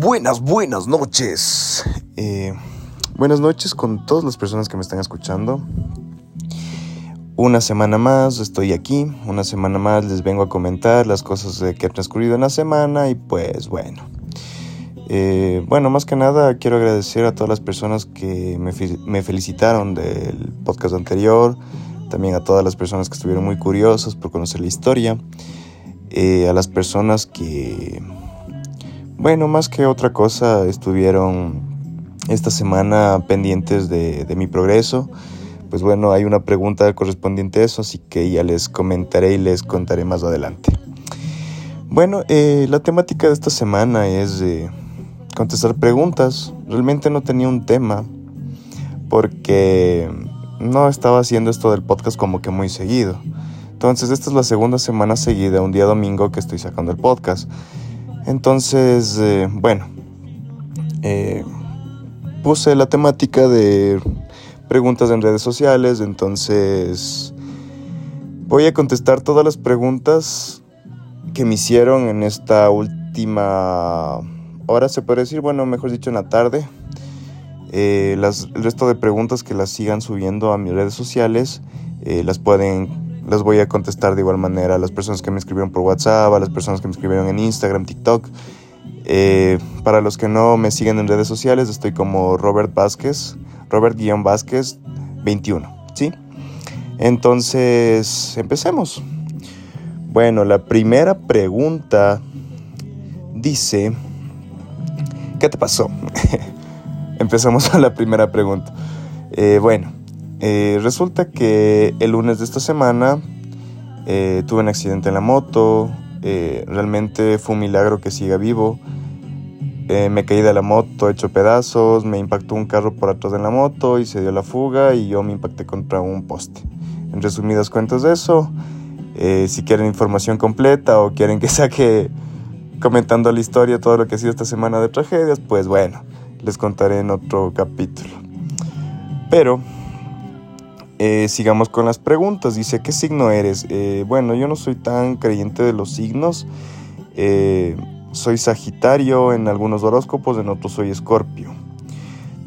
buenas, buenas noches. Eh, buenas noches con todas las personas que me están escuchando. Una semana más estoy aquí, una semana más les vengo a comentar las cosas que han transcurrido en la semana y pues bueno. Eh, bueno, más que nada quiero agradecer a todas las personas que me, felicitaron del podcast anterior, también a todas las personas que estuvieron muy curiosas por conocer la historia, eh, a las personas que bueno, más que otra cosa, estuvieron esta semana pendientes de, mi progreso. Pues bueno, hay una pregunta correspondiente a eso, así que ya les comentaré y les contaré más adelante. Bueno, eh, la temática de esta semana es contestar preguntas. Realmente no tenía un tema porque no estaba haciendo esto del podcast como que muy seguido. Entonces esta es la segunda semana seguida, un día domingo que estoy sacando el podcast. Entonces, eh, bueno, eh, puse la temática de preguntas en redes sociales, entonces voy a contestar todas las preguntas que me hicieron en esta última hora, se puede decir, bueno, mejor dicho, en la tarde. Eh, el resto de preguntas que las sigan subiendo a mis redes sociales las pueden las voy a contestar de igual manera a las personas que me escribieron por WhatsApp, a las personas que me escribieron en Instagram, TikTok. Eh, para los que no me siguen en redes sociales, estoy como Robert Vázquez, Robert-Vázquez 21, ¿sí? Entonces, empecemos. Bueno, la primera pregunta dice, ¿qué te pasó? Empezamos a la primera pregunta. Eh, bueno, eh, resulta que el lunes de esta semana eh, tuve un accidente en la moto. Eh, realmente fue un milagro que siga vivo. me caí de la moto hecho pedazos. Me impactó un carro por atrás de la moto y se dio la fuga y yo me impacté contra un poste. En resumidas cuentas de eso. si quieren información completa o quieren que saque comentando la historia todo lo que ha sido esta semana de tragedias, pues bueno, les contaré en otro capítulo. Pero eh, sigamos con las preguntas. Dice, ¿qué signo eres? Eh, bueno, yo no soy tan creyente de los signos. Eh, soy Sagitario en algunos horóscopos, en otros soy Escorpio.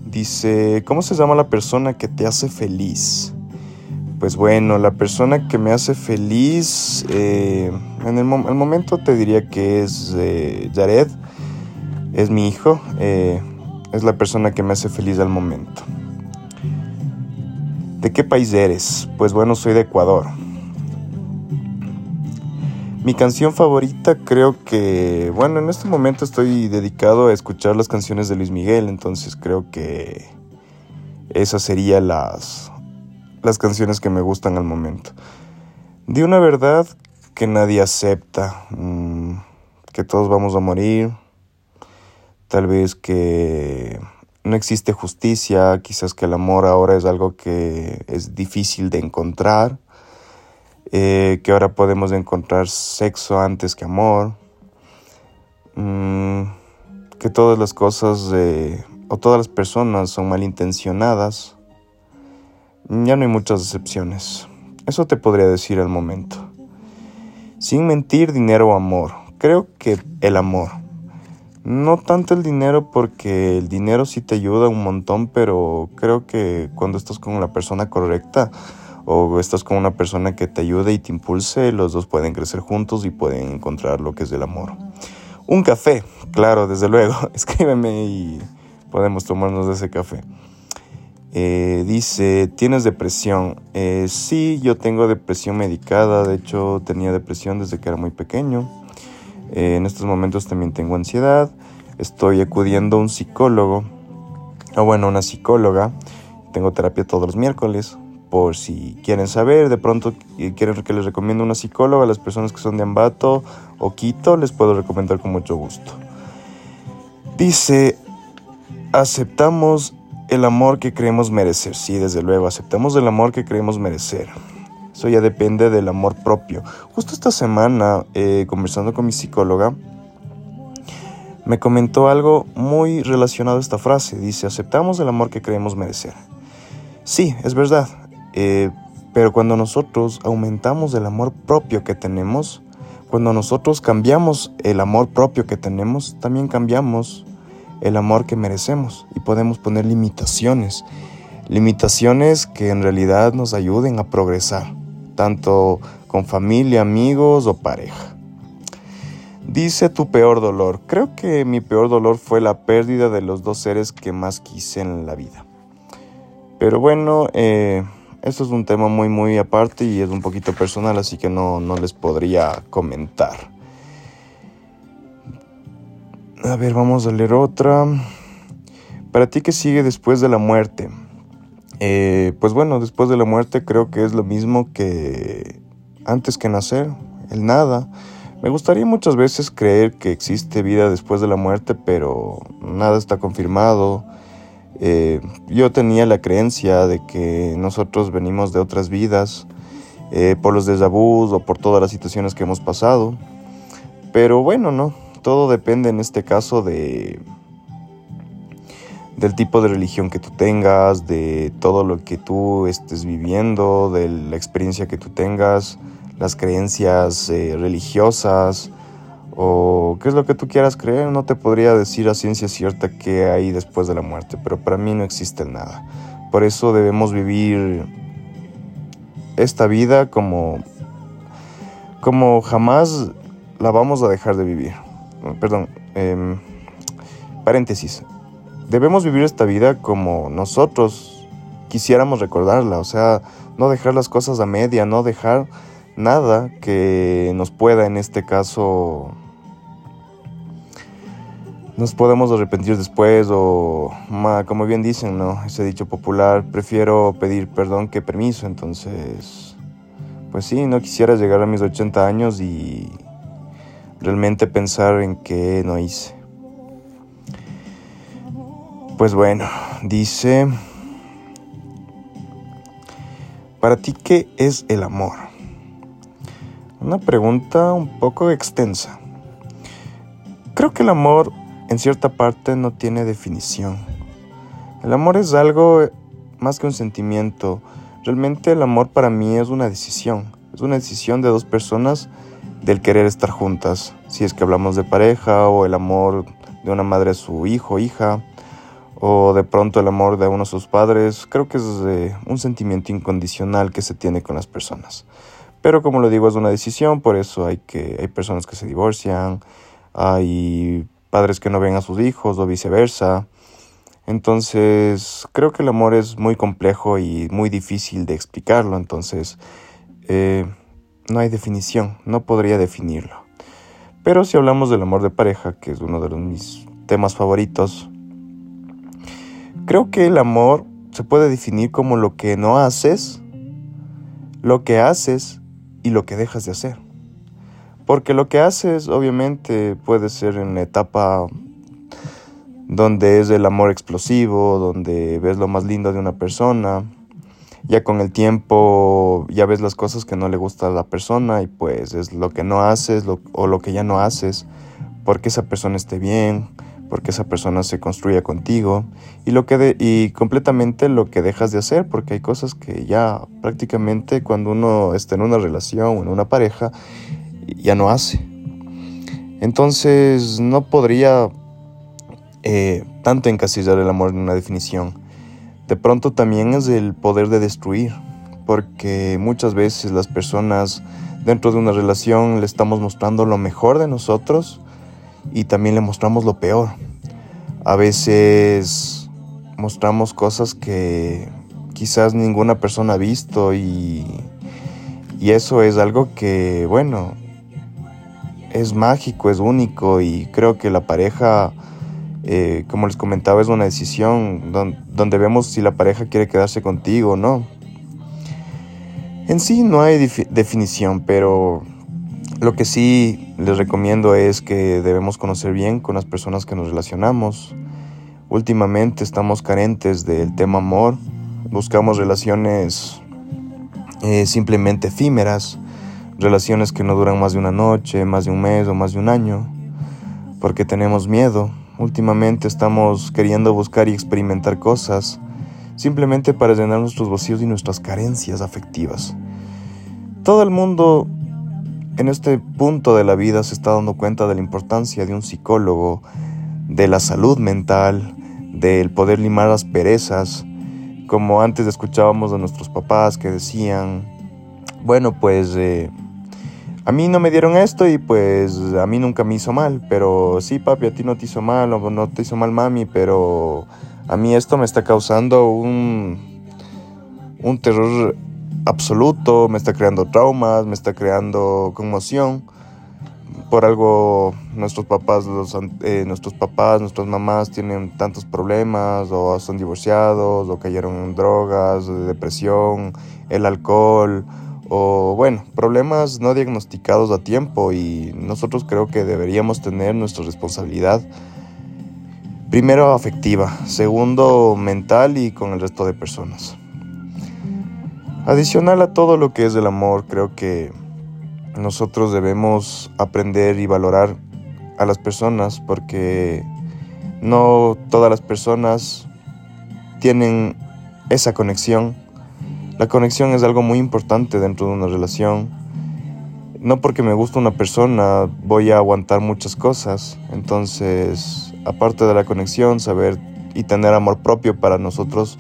Dice, ¿cómo se llama la persona que te hace feliz? Pues bueno, la persona que me hace feliz, en el, el, momento te diría que es Jared, es mi hijo, es la persona que me hace feliz al momento. ¿De qué país eres? Pues bueno, soy de Ecuador. Mi canción favorita creo que, bueno, en este momento estoy dedicado a escuchar las canciones de Luis Miguel, entonces creo que esas serían las, las canciones que me gustan al momento. De una verdad que nadie acepta, mm, que todos vamos a morir, tal vez que no existe justicia, quizás que el amor ahora es algo que es difícil de encontrar, eh, que ahora podemos encontrar sexo antes que amor, mm, que todas las cosas o todas las personas son malintencionadas. Ya no hay muchas excepciones. Eso te podría decir al momento. Sin mentir, dinero o amor. Creo que el amor. No tanto el dinero porque el dinero sí te ayuda un montón, pero creo que cuando estás con la persona correcta o estás con una persona que te ayude y te impulse, los dos pueden crecer juntos y pueden encontrar lo que es el amor. Un café, claro, desde luego. Escríbeme y podemos tomarnos ese café. Eh, dice, ¿tienes depresión? Eh, sí, yo tengo depresión medicada. De hecho, tenía depresión desde que era muy pequeño. Eh, en estos momentos también tengo ansiedad. Estoy acudiendo a un psicólogo, o bueno, una psicóloga. Tengo terapia todos los miércoles. Por si quieren saber, de pronto quieren que les recomiendo una psicóloga a las personas que son de Ambato o Quito, les puedo recomendar con mucho gusto. Dice, aceptamos el amor que creemos merecer. Sí, desde luego, aceptamos el amor que creemos merecer. Eso ya depende del amor propio. Justo esta semana, eh, conversando con mi psicóloga, me comentó algo muy relacionado a esta frase. Dice, aceptamos el amor que creemos merecer. Sí, es verdad. Eh, pero cuando nosotros aumentamos el amor propio que tenemos, cuando nosotros cambiamos el amor propio que tenemos, también cambiamos el amor que merecemos y podemos poner limitaciones. Limitaciones que en realidad nos ayuden a progresar, tanto con familia, amigos o pareja. Dice tu peor dolor. Creo que mi peor dolor fue la pérdida de los dos seres que más quise en la vida. Pero bueno, eh, esto es un tema muy muy aparte y es un poquito personal, así que no, no les podría comentar. A ver, vamos a leer otra. Para ti, ¿qué sigue después de la muerte? Eh, pues bueno, después de la muerte creo que es lo mismo que antes que nacer, el nada. Me gustaría muchas veces creer que existe vida después de la muerte, pero nada está confirmado. Eh, yo tenía la creencia de que nosotros venimos de otras vidas, eh, por los déjà o por todas las situaciones que hemos pasado. Pero bueno, no, todo depende en este caso de del tipo de religión que tú tengas, de todo lo que tú estés viviendo, de la experiencia que tú tengas las creencias eh, religiosas o qué es lo que tú quieras creer. No te podría decir a ciencia cierta qué hay después de la muerte, pero para mí no existe nada. Por eso debemos vivir esta vida como, como jamás la vamos a dejar de vivir. Perdón, em, paréntesis. Debemos vivir esta vida como nosotros quisiéramos recordarla, o sea, no dejar las cosas a media, no dejar nada que nos pueda en este caso nos podemos arrepentir después o como bien dicen, ¿no? Ese dicho popular, prefiero pedir perdón que permiso, entonces pues sí, no quisiera llegar a mis 80 años y realmente pensar en qué no hice. Pues bueno, dice, para ti, ¿qué es el amor? Una pregunta un poco extensa. Creo que el amor en cierta parte no tiene definición. El amor es algo más que un sentimiento. Realmente el amor para mí es una decisión. Es una decisión de dos personas del querer estar juntas. Si es que hablamos de pareja o el amor de una madre a su hijo, hija, o de pronto el amor de uno a sus padres, creo que es eh, un sentimiento incondicional que se tiene con las personas. Pero como lo digo, es una decisión, por eso hay, que, hay personas que se divorcian, hay padres que no ven a sus hijos o viceversa. Entonces, creo que el amor es muy complejo y muy difícil de explicarlo, entonces eh, no hay definición, no podría definirlo. Pero si hablamos del amor de pareja, que es uno de mis temas favoritos, creo que el amor se puede definir como lo que no haces, lo que haces y lo que dejas de hacer. Porque lo que haces obviamente puede ser en etapa donde es el amor explosivo, donde ves lo más lindo de una persona. Ya con el tiempo ya ves las cosas que no le gusta a la persona y pues es lo que no haces o lo que ya no haces porque esa persona esté bien, porque esa persona se construya contigo y lo que y completamente lo que dejas de hacer porque hay cosas que ya prácticamente cuando uno está en una relación o en una pareja ya no hace. Entonces no podría eh, tanto encasillar el amor en una definición. De pronto también es el poder de destruir porque muchas veces las personas dentro de una relación le estamos mostrando lo mejor de nosotros y también le mostramos lo peor. A veces mostramos cosas que quizás ninguna persona ha visto y, y eso es algo que, bueno, es mágico, es único y creo que la pareja, eh, como les comentaba, es una decisión donde, vemos si la pareja quiere quedarse contigo o no. En sí no hay definición, pero lo que sí les recomiendo es que debemos conocer bien con las personas que nos relacionamos. Últimamente estamos carentes del tema amor, buscamos relaciones eh, simplemente efímeras, relaciones que no duran más de una noche, más de un mes o más de un año, porque tenemos miedo. Últimamente estamos queriendo buscar y experimentar cosas simplemente para llenar nuestros vacíos y nuestras carencias afectivas. Todo el mundo en este punto de la vida se está dando cuenta de la importancia de un psicólogo, de la salud mental, del poder limar las perezas, como antes escuchábamos a nuestros papás que decían, bueno, pues eh, a mí no me dieron esto y pues a mí nunca me hizo mal, pero sí, papi, a ti no te hizo mal o no te hizo mal mami, pero a mí esto me está causando un, un terror absoluto, me está creando traumas, me está creando conmoción. Por algo nuestros papás, eh, nuestros papás, nuestras mamás tienen tantos problemas o son divorciados o cayeron en drogas, depresión, el alcohol o bueno, problemas no diagnosticados a tiempo y nosotros creo que deberíamos tener nuestra responsabilidad. Primero afectiva, segundo mental y con el resto de personas. Adicional a todo lo que es el amor, creo que nosotros debemos aprender y valorar a las personas porque no todas las personas tienen esa conexión la conexión es algo muy importante dentro de una relación. No porque me gusta una persona voy a aguantar muchas cosas. Entonces, aparte de la conexión, saber y tener amor propio para nosotros,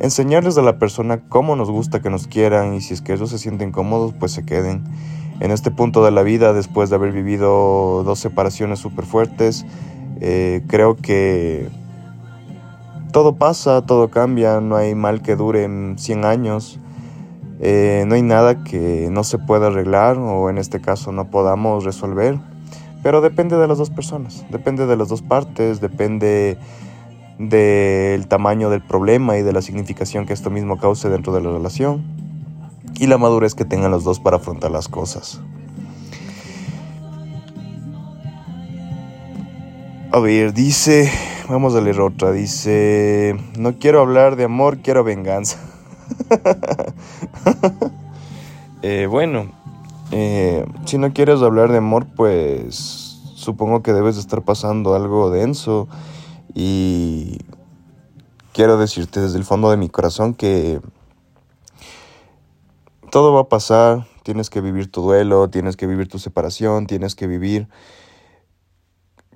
enseñarles a la persona cómo nos gusta que nos quieran y si es que ellos se sienten cómodos, pues se queden. En este punto de la vida, después de haber vivido dos separaciones súper fuertes, eh, creo que todo pasa, todo cambia, no hay mal que dure 100 años, eh, no hay nada que no se pueda arreglar o en este caso no podamos resolver, pero depende de las dos personas, depende de las dos partes, depende del tamaño del problema y de la significación que esto mismo cause dentro de la relación y la madurez que tengan los dos para afrontar las cosas. A ver, dice Vamos a leer otra. Dice, no quiero hablar de amor, quiero venganza. Eh, bueno, eh, si no quieres hablar de amor, pues supongo que debes de estar pasando algo denso. Y quiero decirte desde el fondo de mi corazón que todo va a pasar. Tienes que vivir tu duelo, tienes que vivir tu separación, tienes que vivir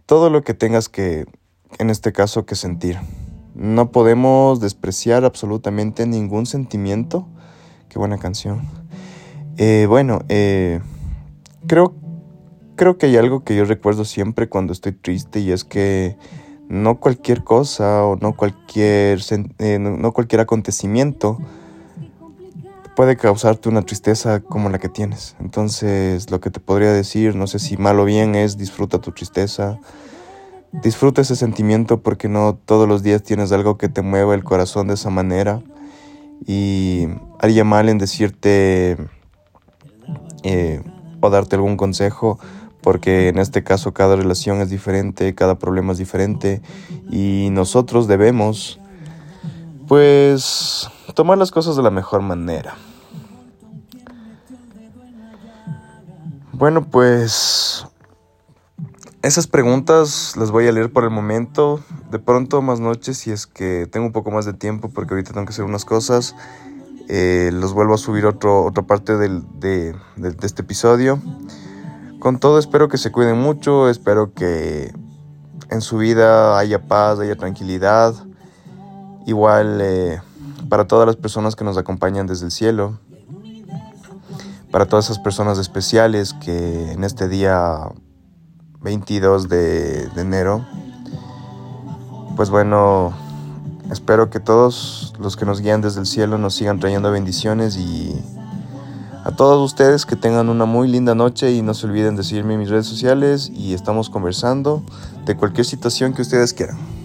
todo lo que tengas que en este caso que sentir. No podemos despreciar absolutamente ningún sentimiento. Qué buena canción. Eh, bueno, eh, creo, creo que hay algo que yo recuerdo siempre cuando estoy triste y es que no cualquier cosa o no cualquier, eh, no cualquier acontecimiento puede causarte una tristeza como la que tienes. Entonces, lo que te podría decir, no sé si mal o bien, es disfruta tu tristeza, Disfruta ese sentimiento porque no todos los días tienes algo que te mueva el corazón de esa manera. Y haría mal en decirte eh, o darte algún consejo porque en este caso cada relación es diferente, cada problema es diferente y nosotros debemos pues tomar las cosas de la mejor manera. Bueno, pues esas preguntas las voy a leer por el momento. De pronto más noches, si es que tengo un poco más de tiempo, porque ahorita tengo que hacer unas cosas, eh, los vuelvo a subir otro, otra parte del, de, este episodio. Con todo, espero que se cuiden mucho, espero que en su vida haya paz, haya tranquilidad. Igual eh, para todas las personas que nos acompañan desde el cielo, para todas esas personas especiales que en este día 22 de, enero. Pues bueno, espero que todos los que nos guían desde el cielo nos sigan trayendo bendiciones y a todos ustedes que tengan una muy linda noche y no se olviden de seguirme en mis redes sociales y estamos conversando de cualquier situación que ustedes quieran.